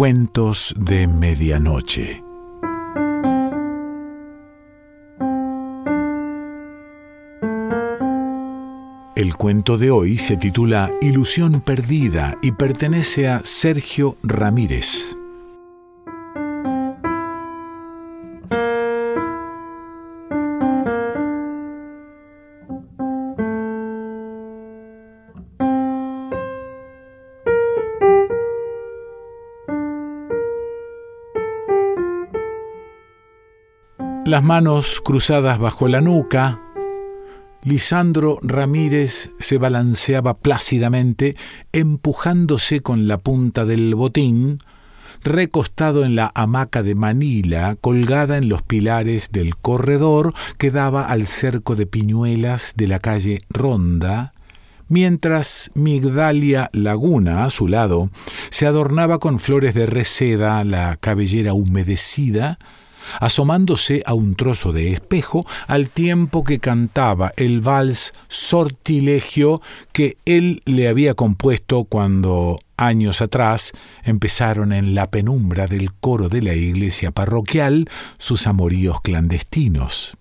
Cuentos de Medianoche. El cuento de hoy se titula Ilusión Perdida y pertenece a Sergio Ramírez. Las manos cruzadas bajo la nuca, Lisandro Ramírez se balanceaba plácidamente, empujándose con la punta del botín, recostado en la hamaca de Manila, colgada en los pilares del corredor que daba al cerco de piñuelas de la calle Ronda, mientras Migdalia Laguna, a su lado, se adornaba con flores de reseda la cabellera humedecida, asomándose a un trozo de espejo al tiempo que cantaba el vals sortilegio que él le había compuesto cuando años atrás empezaron en la penumbra del coro de la iglesia parroquial sus amoríos clandestinos.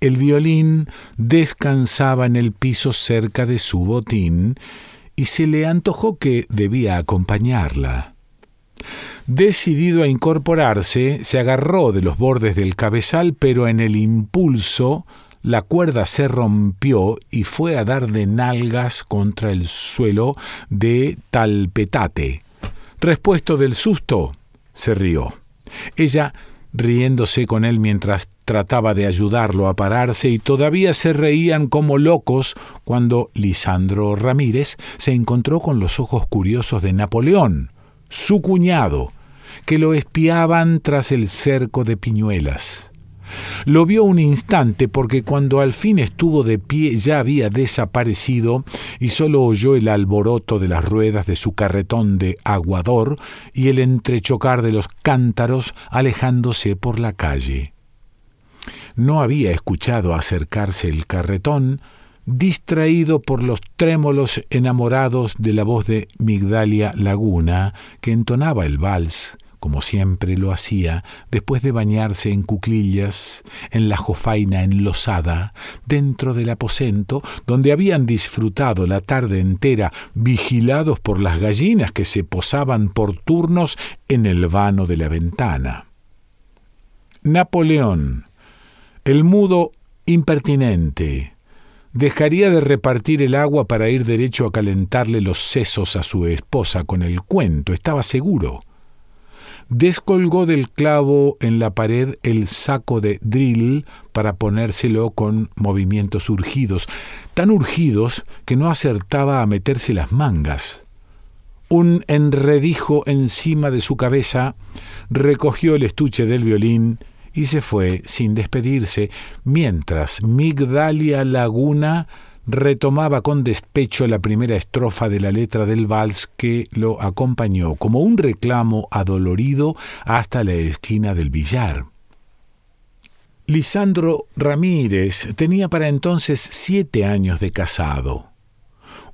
El violín descansaba en el piso cerca de su botín y se le antojó que debía acompañarla. Decidido a incorporarse, se agarró de los bordes del cabezal, pero en el impulso la cuerda se rompió y fue a dar de nalgas contra el suelo de talpetate. Respuesto del susto, se rió. Ella riéndose con él mientras trataba de ayudarlo a pararse y todavía se reían como locos cuando Lisandro Ramírez se encontró con los ojos curiosos de Napoleón, su cuñado, que lo espiaban tras el cerco de piñuelas. Lo vio un instante porque cuando al fin estuvo de pie ya había desaparecido y solo oyó el alboroto de las ruedas de su carretón de aguador y el entrechocar de los cántaros alejándose por la calle. No había escuchado acercarse el carretón, distraído por los trémolos enamorados de la voz de Migdalia Laguna, que entonaba el vals como siempre lo hacía, después de bañarse en cuclillas, en la jofaina enlosada, dentro del aposento, donde habían disfrutado la tarde entera, vigilados por las gallinas que se posaban por turnos en el vano de la ventana. Napoleón, el mudo impertinente, dejaría de repartir el agua para ir derecho a calentarle los sesos a su esposa con el cuento, estaba seguro descolgó del clavo en la pared el saco de drill para ponérselo con movimientos urgidos, tan urgidos que no acertaba a meterse las mangas. Un enredijo encima de su cabeza recogió el estuche del violín y se fue sin despedirse, mientras Migdalia Laguna retomaba con despecho la primera estrofa de la letra del vals que lo acompañó como un reclamo adolorido hasta la esquina del billar. Lisandro Ramírez tenía para entonces siete años de casado.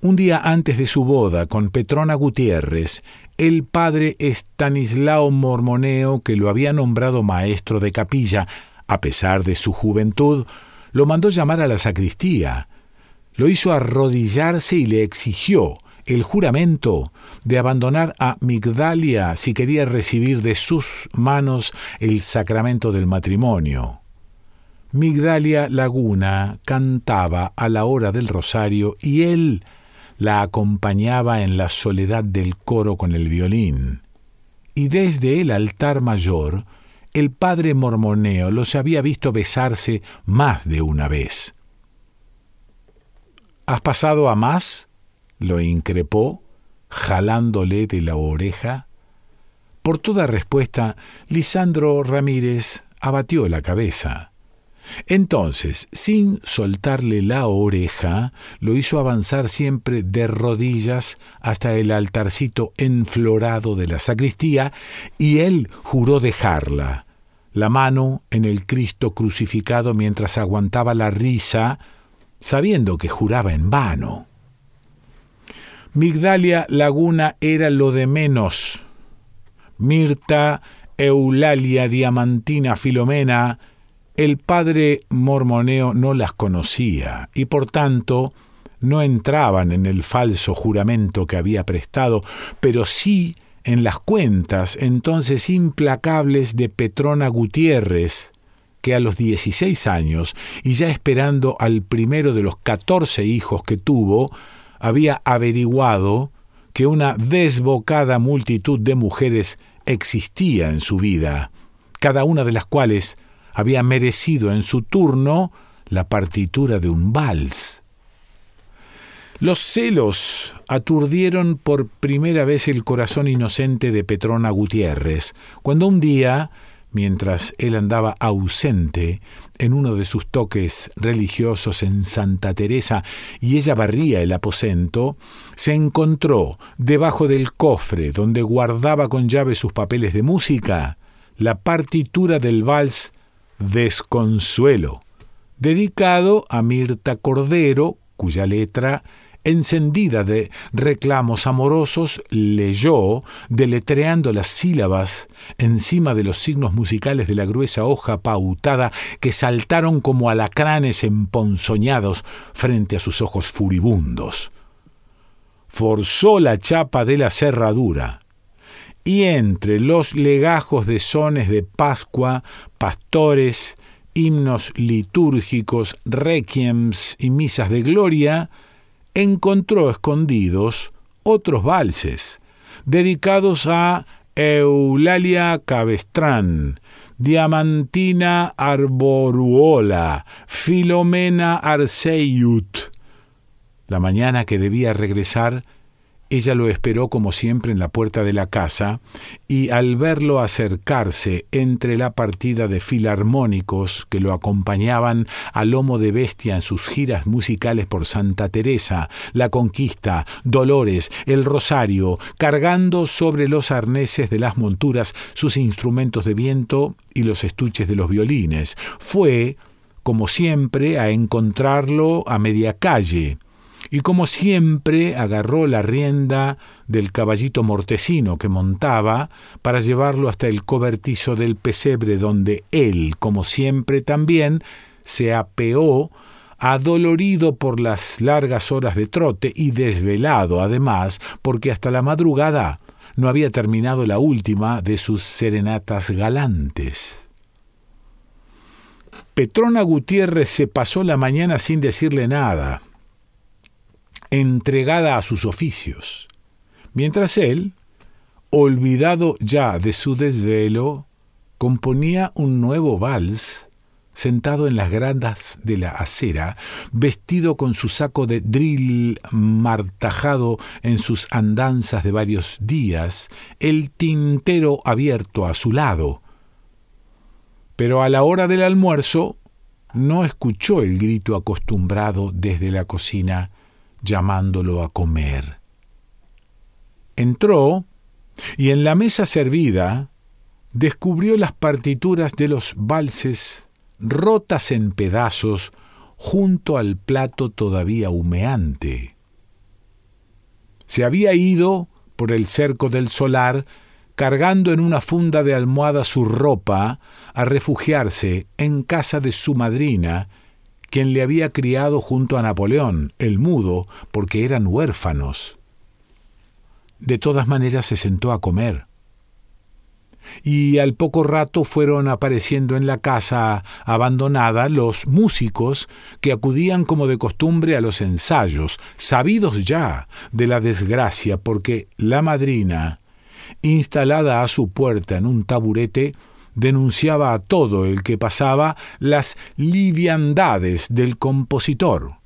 Un día antes de su boda con Petrona Gutiérrez, el padre Estanislao Mormoneo, que lo había nombrado maestro de capilla, a pesar de su juventud, lo mandó llamar a la sacristía, lo hizo arrodillarse y le exigió el juramento de abandonar a Migdalia si quería recibir de sus manos el sacramento del matrimonio. Migdalia Laguna cantaba a la hora del rosario y él la acompañaba en la soledad del coro con el violín. Y desde el altar mayor, el padre mormoneo los había visto besarse más de una vez. ¿Has pasado a más? lo increpó, jalándole de la oreja. Por toda respuesta, Lisandro Ramírez abatió la cabeza. Entonces, sin soltarle la oreja, lo hizo avanzar siempre de rodillas hasta el altarcito enflorado de la sacristía, y él juró dejarla, la mano en el Cristo crucificado mientras aguantaba la risa sabiendo que juraba en vano. Migdalia Laguna era lo de menos, Mirta, Eulalia, Diamantina, Filomena, el padre Mormoneo no las conocía y por tanto no entraban en el falso juramento que había prestado, pero sí en las cuentas entonces implacables de Petrona Gutiérrez, que a los 16 años, y ya esperando al primero de los 14 hijos que tuvo, había averiguado que una desbocada multitud de mujeres existía en su vida, cada una de las cuales había merecido en su turno la partitura de un vals. Los celos aturdieron por primera vez el corazón inocente de Petrona Gutiérrez, cuando un día, mientras él andaba ausente en uno de sus toques religiosos en Santa Teresa y ella barría el aposento, se encontró debajo del cofre donde guardaba con llave sus papeles de música la partitura del vals Desconsuelo, dedicado a Mirta Cordero, cuya letra encendida de reclamos amorosos, leyó, deletreando las sílabas encima de los signos musicales de la gruesa hoja pautada que saltaron como alacranes emponzoñados frente a sus ojos furibundos. Forzó la chapa de la cerradura, y entre los legajos de sones de Pascua, pastores, himnos litúrgicos, requiems y misas de gloria, encontró escondidos otros valses, dedicados a Eulalia Cabestrán, Diamantina Arboruola, Filomena Arceiut. La mañana que debía regresar, ella lo esperó como siempre en la puerta de la casa, y al verlo acercarse entre la partida de filarmónicos que lo acompañaban a lomo de bestia en sus giras musicales por Santa Teresa, La Conquista, Dolores, El Rosario, cargando sobre los arneses de las monturas sus instrumentos de viento y los estuches de los violines, fue, como siempre, a encontrarlo a media calle, y como siempre agarró la rienda del caballito mortecino que montaba para llevarlo hasta el cobertizo del pesebre donde él, como siempre también, se apeó adolorido por las largas horas de trote y desvelado además porque hasta la madrugada no había terminado la última de sus serenatas galantes. Petrona Gutiérrez se pasó la mañana sin decirle nada entregada a sus oficios, mientras él, olvidado ya de su desvelo, componía un nuevo vals sentado en las grandas de la acera, vestido con su saco de drill martajado en sus andanzas de varios días, el tintero abierto a su lado. Pero a la hora del almuerzo no escuchó el grito acostumbrado desde la cocina llamándolo a comer. Entró y en la mesa servida descubrió las partituras de los valses rotas en pedazos junto al plato todavía humeante. Se había ido por el cerco del solar cargando en una funda de almohada su ropa a refugiarse en casa de su madrina quien le había criado junto a Napoleón, el mudo, porque eran huérfanos. De todas maneras se sentó a comer. Y al poco rato fueron apareciendo en la casa abandonada los músicos que acudían como de costumbre a los ensayos, sabidos ya de la desgracia, porque la madrina, instalada a su puerta en un taburete, denunciaba a todo el que pasaba las liviandades del compositor.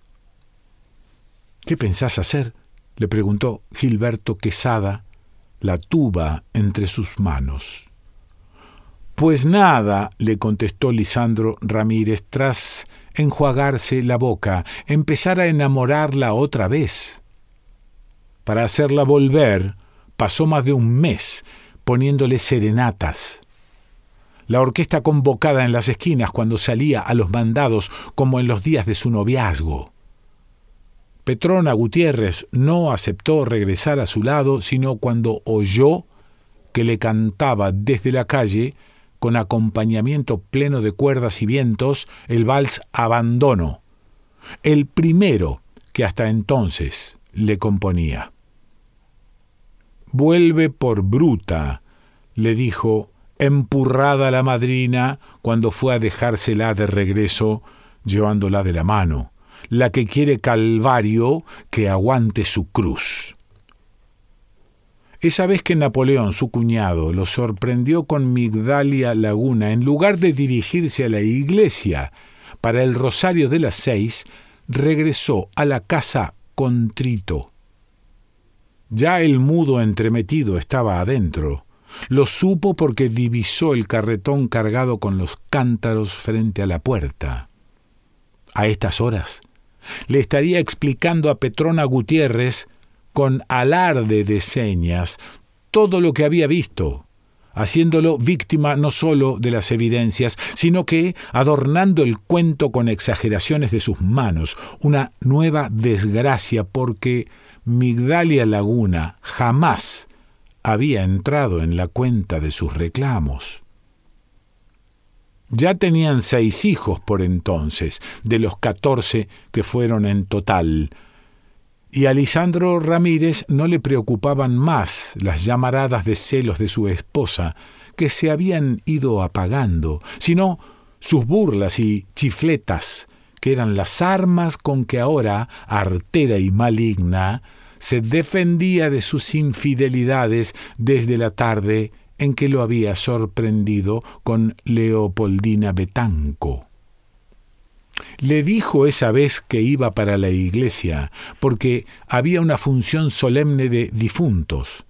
¿Qué pensás hacer? le preguntó Gilberto Quesada, la tuba entre sus manos. Pues nada, le contestó Lisandro Ramírez tras enjuagarse la boca, empezar a enamorarla otra vez. Para hacerla volver, pasó más de un mes poniéndole serenatas la orquesta convocada en las esquinas cuando salía a los mandados como en los días de su noviazgo. Petrona Gutiérrez no aceptó regresar a su lado sino cuando oyó que le cantaba desde la calle, con acompañamiento pleno de cuerdas y vientos, el vals Abandono, el primero que hasta entonces le componía. Vuelve por bruta, le dijo, empurrada la madrina cuando fue a dejársela de regreso, llevándola de la mano. La que quiere calvario, que aguante su cruz. Esa vez que Napoleón, su cuñado, lo sorprendió con Migdalia Laguna, en lugar de dirigirse a la iglesia para el rosario de las seis, regresó a la casa contrito. Ya el mudo entremetido estaba adentro. Lo supo porque divisó el carretón cargado con los cántaros frente a la puerta. A estas horas le estaría explicando a Petrona Gutiérrez con alarde de señas todo lo que había visto, haciéndolo víctima no sólo de las evidencias, sino que adornando el cuento con exageraciones de sus manos, una nueva desgracia porque Migdalia Laguna jamás había entrado en la cuenta de sus reclamos. Ya tenían seis hijos por entonces, de los catorce que fueron en total, y a Lisandro Ramírez no le preocupaban más las llamaradas de celos de su esposa, que se habían ido apagando, sino sus burlas y chifletas, que eran las armas con que ahora, artera y maligna, se defendía de sus infidelidades desde la tarde en que lo había sorprendido con Leopoldina Betanco. Le dijo esa vez que iba para la iglesia, porque había una función solemne de difuntos.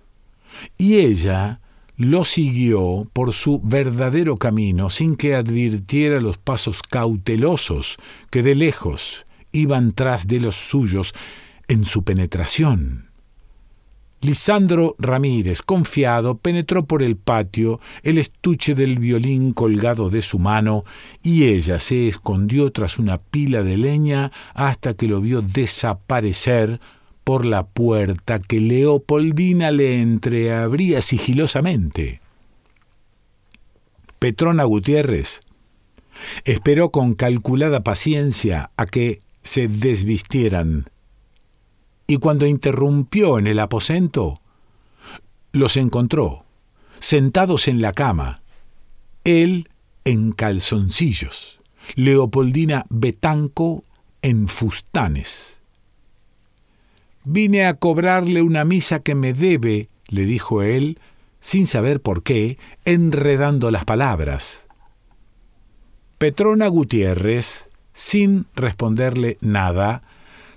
Y ella lo siguió por su verdadero camino sin que advirtiera los pasos cautelosos que de lejos iban tras de los suyos en su penetración. Lisandro Ramírez, confiado, penetró por el patio, el estuche del violín colgado de su mano, y ella se escondió tras una pila de leña hasta que lo vio desaparecer por la puerta que Leopoldina le entreabría sigilosamente. Petrona Gutiérrez esperó con calculada paciencia a que se desvistieran y cuando interrumpió en el aposento, los encontró, sentados en la cama, él en calzoncillos, Leopoldina Betanco en fustanes. Vine a cobrarle una misa que me debe, le dijo él, sin saber por qué, enredando las palabras. Petrona Gutiérrez, sin responderle nada,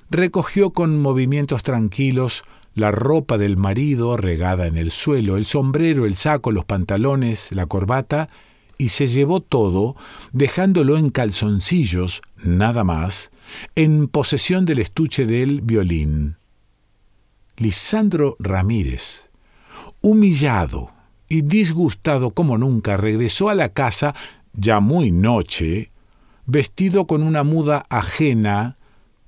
recogió con movimientos tranquilos la ropa del marido regada en el suelo, el sombrero, el saco, los pantalones, la corbata, y se llevó todo, dejándolo en calzoncillos, nada más, en posesión del estuche del violín. Lisandro Ramírez, humillado y disgustado como nunca, regresó a la casa, ya muy noche, vestido con una muda ajena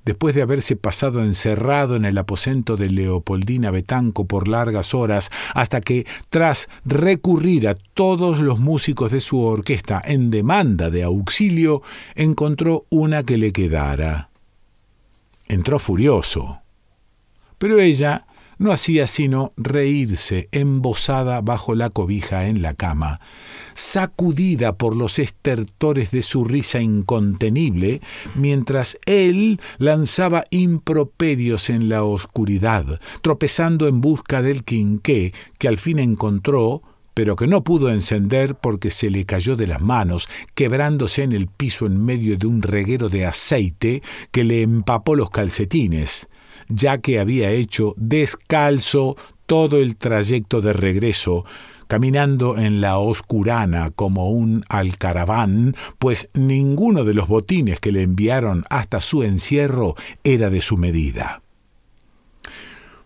después de haberse pasado encerrado en el aposento de Leopoldina Betanco por largas horas, hasta que, tras recurrir a todos los músicos de su orquesta en demanda de auxilio, encontró una que le quedara. Entró furioso. Pero ella no hacía sino reírse embosada bajo la cobija en la cama, sacudida por los estertores de su risa incontenible, mientras él lanzaba improperios en la oscuridad, tropezando en busca del quinqué que al fin encontró, pero que no pudo encender porque se le cayó de las manos, quebrándose en el piso en medio de un reguero de aceite que le empapó los calcetines ya que había hecho descalzo todo el trayecto de regreso, caminando en la oscurana como un alcaraván, pues ninguno de los botines que le enviaron hasta su encierro era de su medida.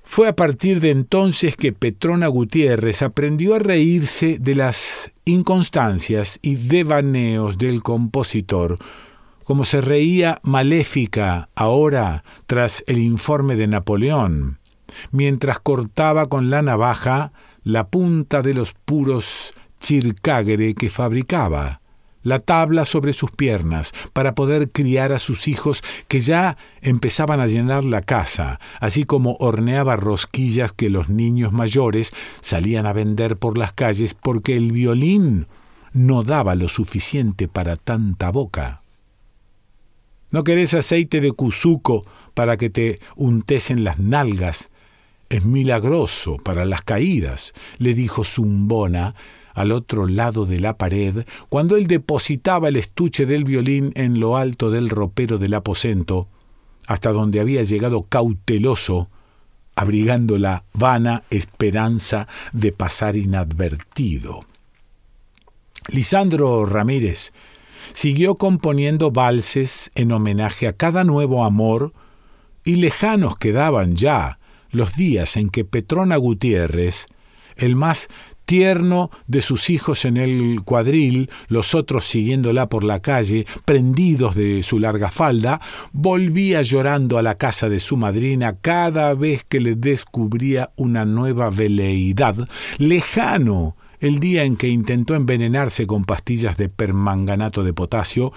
Fue a partir de entonces que Petrona Gutiérrez aprendió a reírse de las inconstancias y devaneos del compositor, como se reía maléfica ahora tras el informe de Napoleón, mientras cortaba con la navaja la punta de los puros chircagre que fabricaba, la tabla sobre sus piernas, para poder criar a sus hijos que ya empezaban a llenar la casa, así como horneaba rosquillas que los niños mayores salían a vender por las calles porque el violín no daba lo suficiente para tanta boca. ¿No querés aceite de cuzuco para que te untes en las nalgas? Es milagroso para las caídas, le dijo Zumbona, al otro lado de la pared, cuando él depositaba el estuche del violín en lo alto del ropero del aposento, hasta donde había llegado cauteloso, abrigando la vana esperanza de pasar inadvertido. Lisandro Ramírez siguió componiendo valses en homenaje a cada nuevo amor, y lejanos quedaban ya los días en que Petrona Gutiérrez, el más tierno de sus hijos en el cuadril, los otros siguiéndola por la calle, prendidos de su larga falda, volvía llorando a la casa de su madrina cada vez que le descubría una nueva veleidad, lejano el día en que intentó envenenarse con pastillas de permanganato de potasio,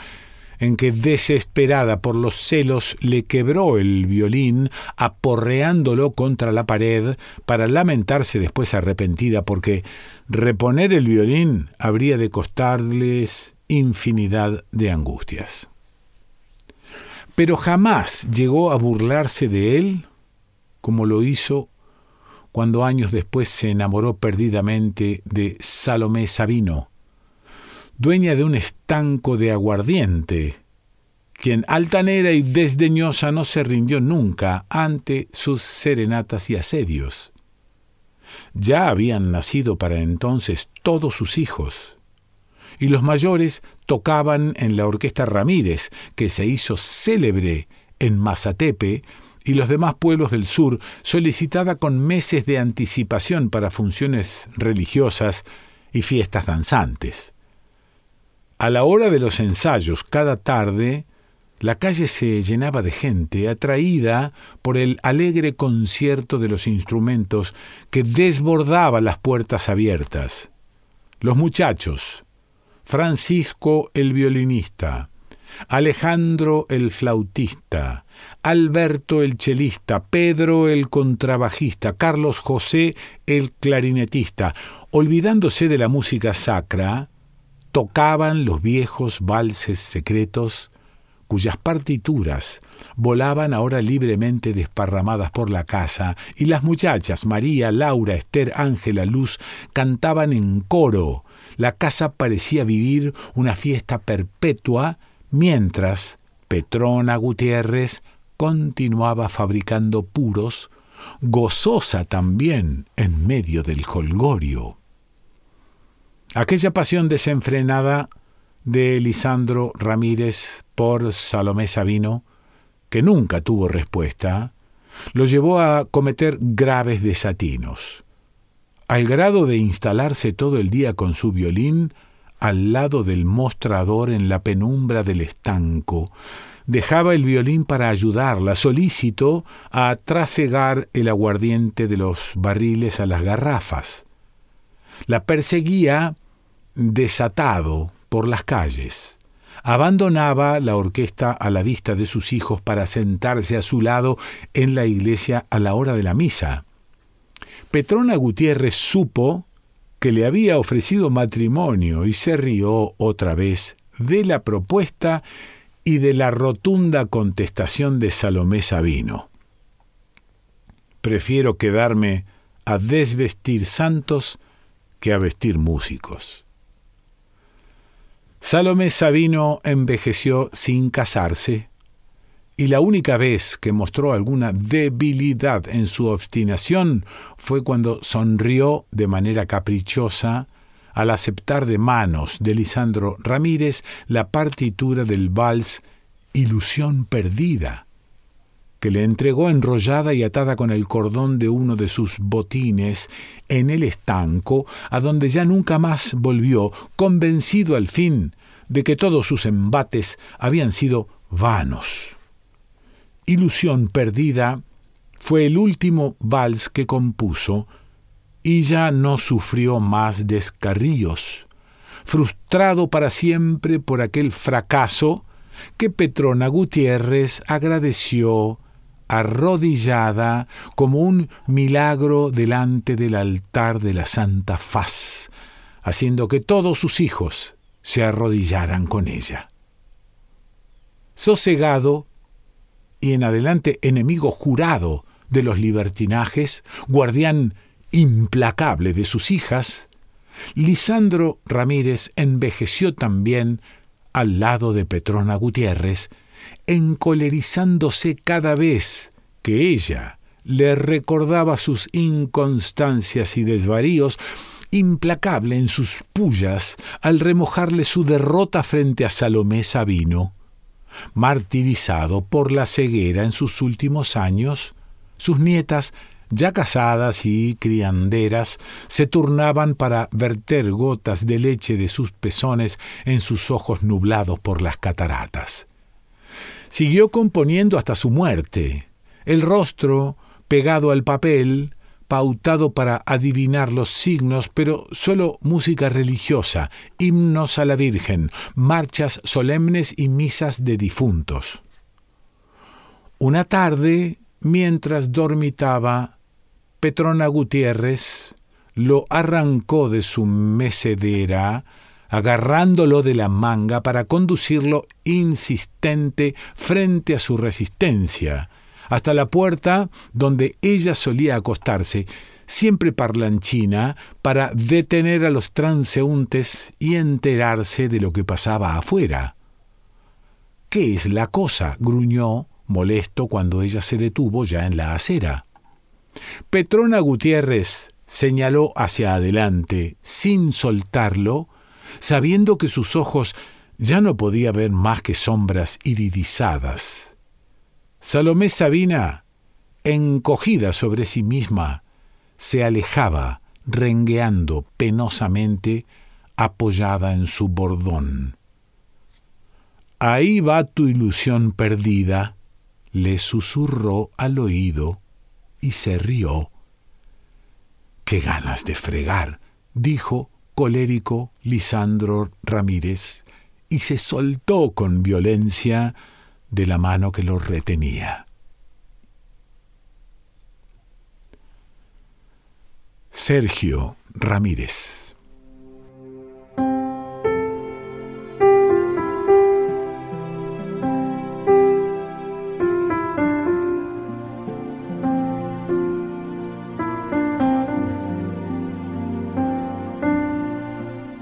en que desesperada por los celos le quebró el violín, aporreándolo contra la pared, para lamentarse después arrepentida porque reponer el violín habría de costarles infinidad de angustias. Pero jamás llegó a burlarse de él como lo hizo cuando años después se enamoró perdidamente de Salomé Sabino, dueña de un estanco de aguardiente, quien altanera y desdeñosa no se rindió nunca ante sus serenatas y asedios. Ya habían nacido para entonces todos sus hijos, y los mayores tocaban en la orquesta Ramírez, que se hizo célebre en Mazatepe y los demás pueblos del sur, solicitada con meses de anticipación para funciones religiosas y fiestas danzantes. A la hora de los ensayos, cada tarde, la calle se llenaba de gente, atraída por el alegre concierto de los instrumentos que desbordaba las puertas abiertas. Los muchachos, Francisco el violinista, Alejandro el flautista, Alberto el chelista, Pedro el contrabajista, Carlos José el clarinetista, olvidándose de la música sacra, tocaban los viejos valses secretos cuyas partituras volaban ahora libremente desparramadas por la casa, y las muchachas María, Laura, Esther, Ángela, Luz cantaban en coro. La casa parecía vivir una fiesta perpetua, mientras Petrona Gutiérrez continuaba fabricando puros, gozosa también en medio del holgorio. Aquella pasión desenfrenada de Lisandro Ramírez por Salomé Sabino, que nunca tuvo respuesta, lo llevó a cometer graves desatinos, al grado de instalarse todo el día con su violín al lado del mostrador en la penumbra del estanco. Dejaba el violín para ayudarla, solícito a trasegar el aguardiente de los barriles a las garrafas la perseguía desatado por las calles. Abandonaba la orquesta a la vista de sus hijos para sentarse a su lado en la iglesia a la hora de la misa. Petrona Gutiérrez supo que le había ofrecido matrimonio y se rió otra vez de la propuesta y de la rotunda contestación de Salomé Sabino. Prefiero quedarme a desvestir santos que a vestir músicos. Salomé Sabino envejeció sin casarse, y la única vez que mostró alguna debilidad en su obstinación fue cuando sonrió de manera caprichosa al aceptar de manos de Lisandro Ramírez la partitura del vals Ilusión Perdida, que le entregó enrollada y atada con el cordón de uno de sus botines en el estanco, a donde ya nunca más volvió, convencido al fin de que todos sus embates habían sido vanos. Ilusión perdida fue el último vals que compuso y ya no sufrió más descarríos, frustrado para siempre por aquel fracaso que Petrona Gutiérrez agradeció arrodillada como un milagro delante del altar de la Santa Faz, haciendo que todos sus hijos se arrodillaran con ella. Sosegado y en adelante enemigo jurado de los libertinajes, guardián implacable de sus hijas, Lisandro Ramírez envejeció también al lado de Petrona Gutiérrez, encolerizándose cada vez que ella le recordaba sus inconstancias y desvaríos, implacable en sus pullas al remojarle su derrota frente a Salomé Sabino. Martirizado por la ceguera en sus últimos años, sus nietas, ya casadas y crianderas, se turnaban para verter gotas de leche de sus pezones en sus ojos nublados por las cataratas. Siguió componiendo hasta su muerte, el rostro pegado al papel, pautado para adivinar los signos, pero solo música religiosa, himnos a la Virgen, marchas solemnes y misas de difuntos. Una tarde, mientras dormitaba, Petrona Gutiérrez lo arrancó de su mecedera, agarrándolo de la manga para conducirlo insistente frente a su resistencia, hasta la puerta donde ella solía acostarse, siempre parlanchina, para detener a los transeúntes y enterarse de lo que pasaba afuera. ¿Qué es la cosa? gruñó, molesto, cuando ella se detuvo ya en la acera. Petrona Gutiérrez señaló hacia adelante, sin soltarlo, sabiendo que sus ojos ya no podía ver más que sombras iridizadas. Salomé Sabina, encogida sobre sí misma, se alejaba, rengueando penosamente, apoyada en su bordón. Ahí va tu ilusión perdida, le susurró al oído y se rió. Qué ganas de fregar, dijo colérico Lisandro Ramírez, y se soltó con violencia de la mano que lo retenía. Sergio Ramírez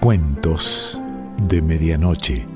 Cuentos de Medianoche.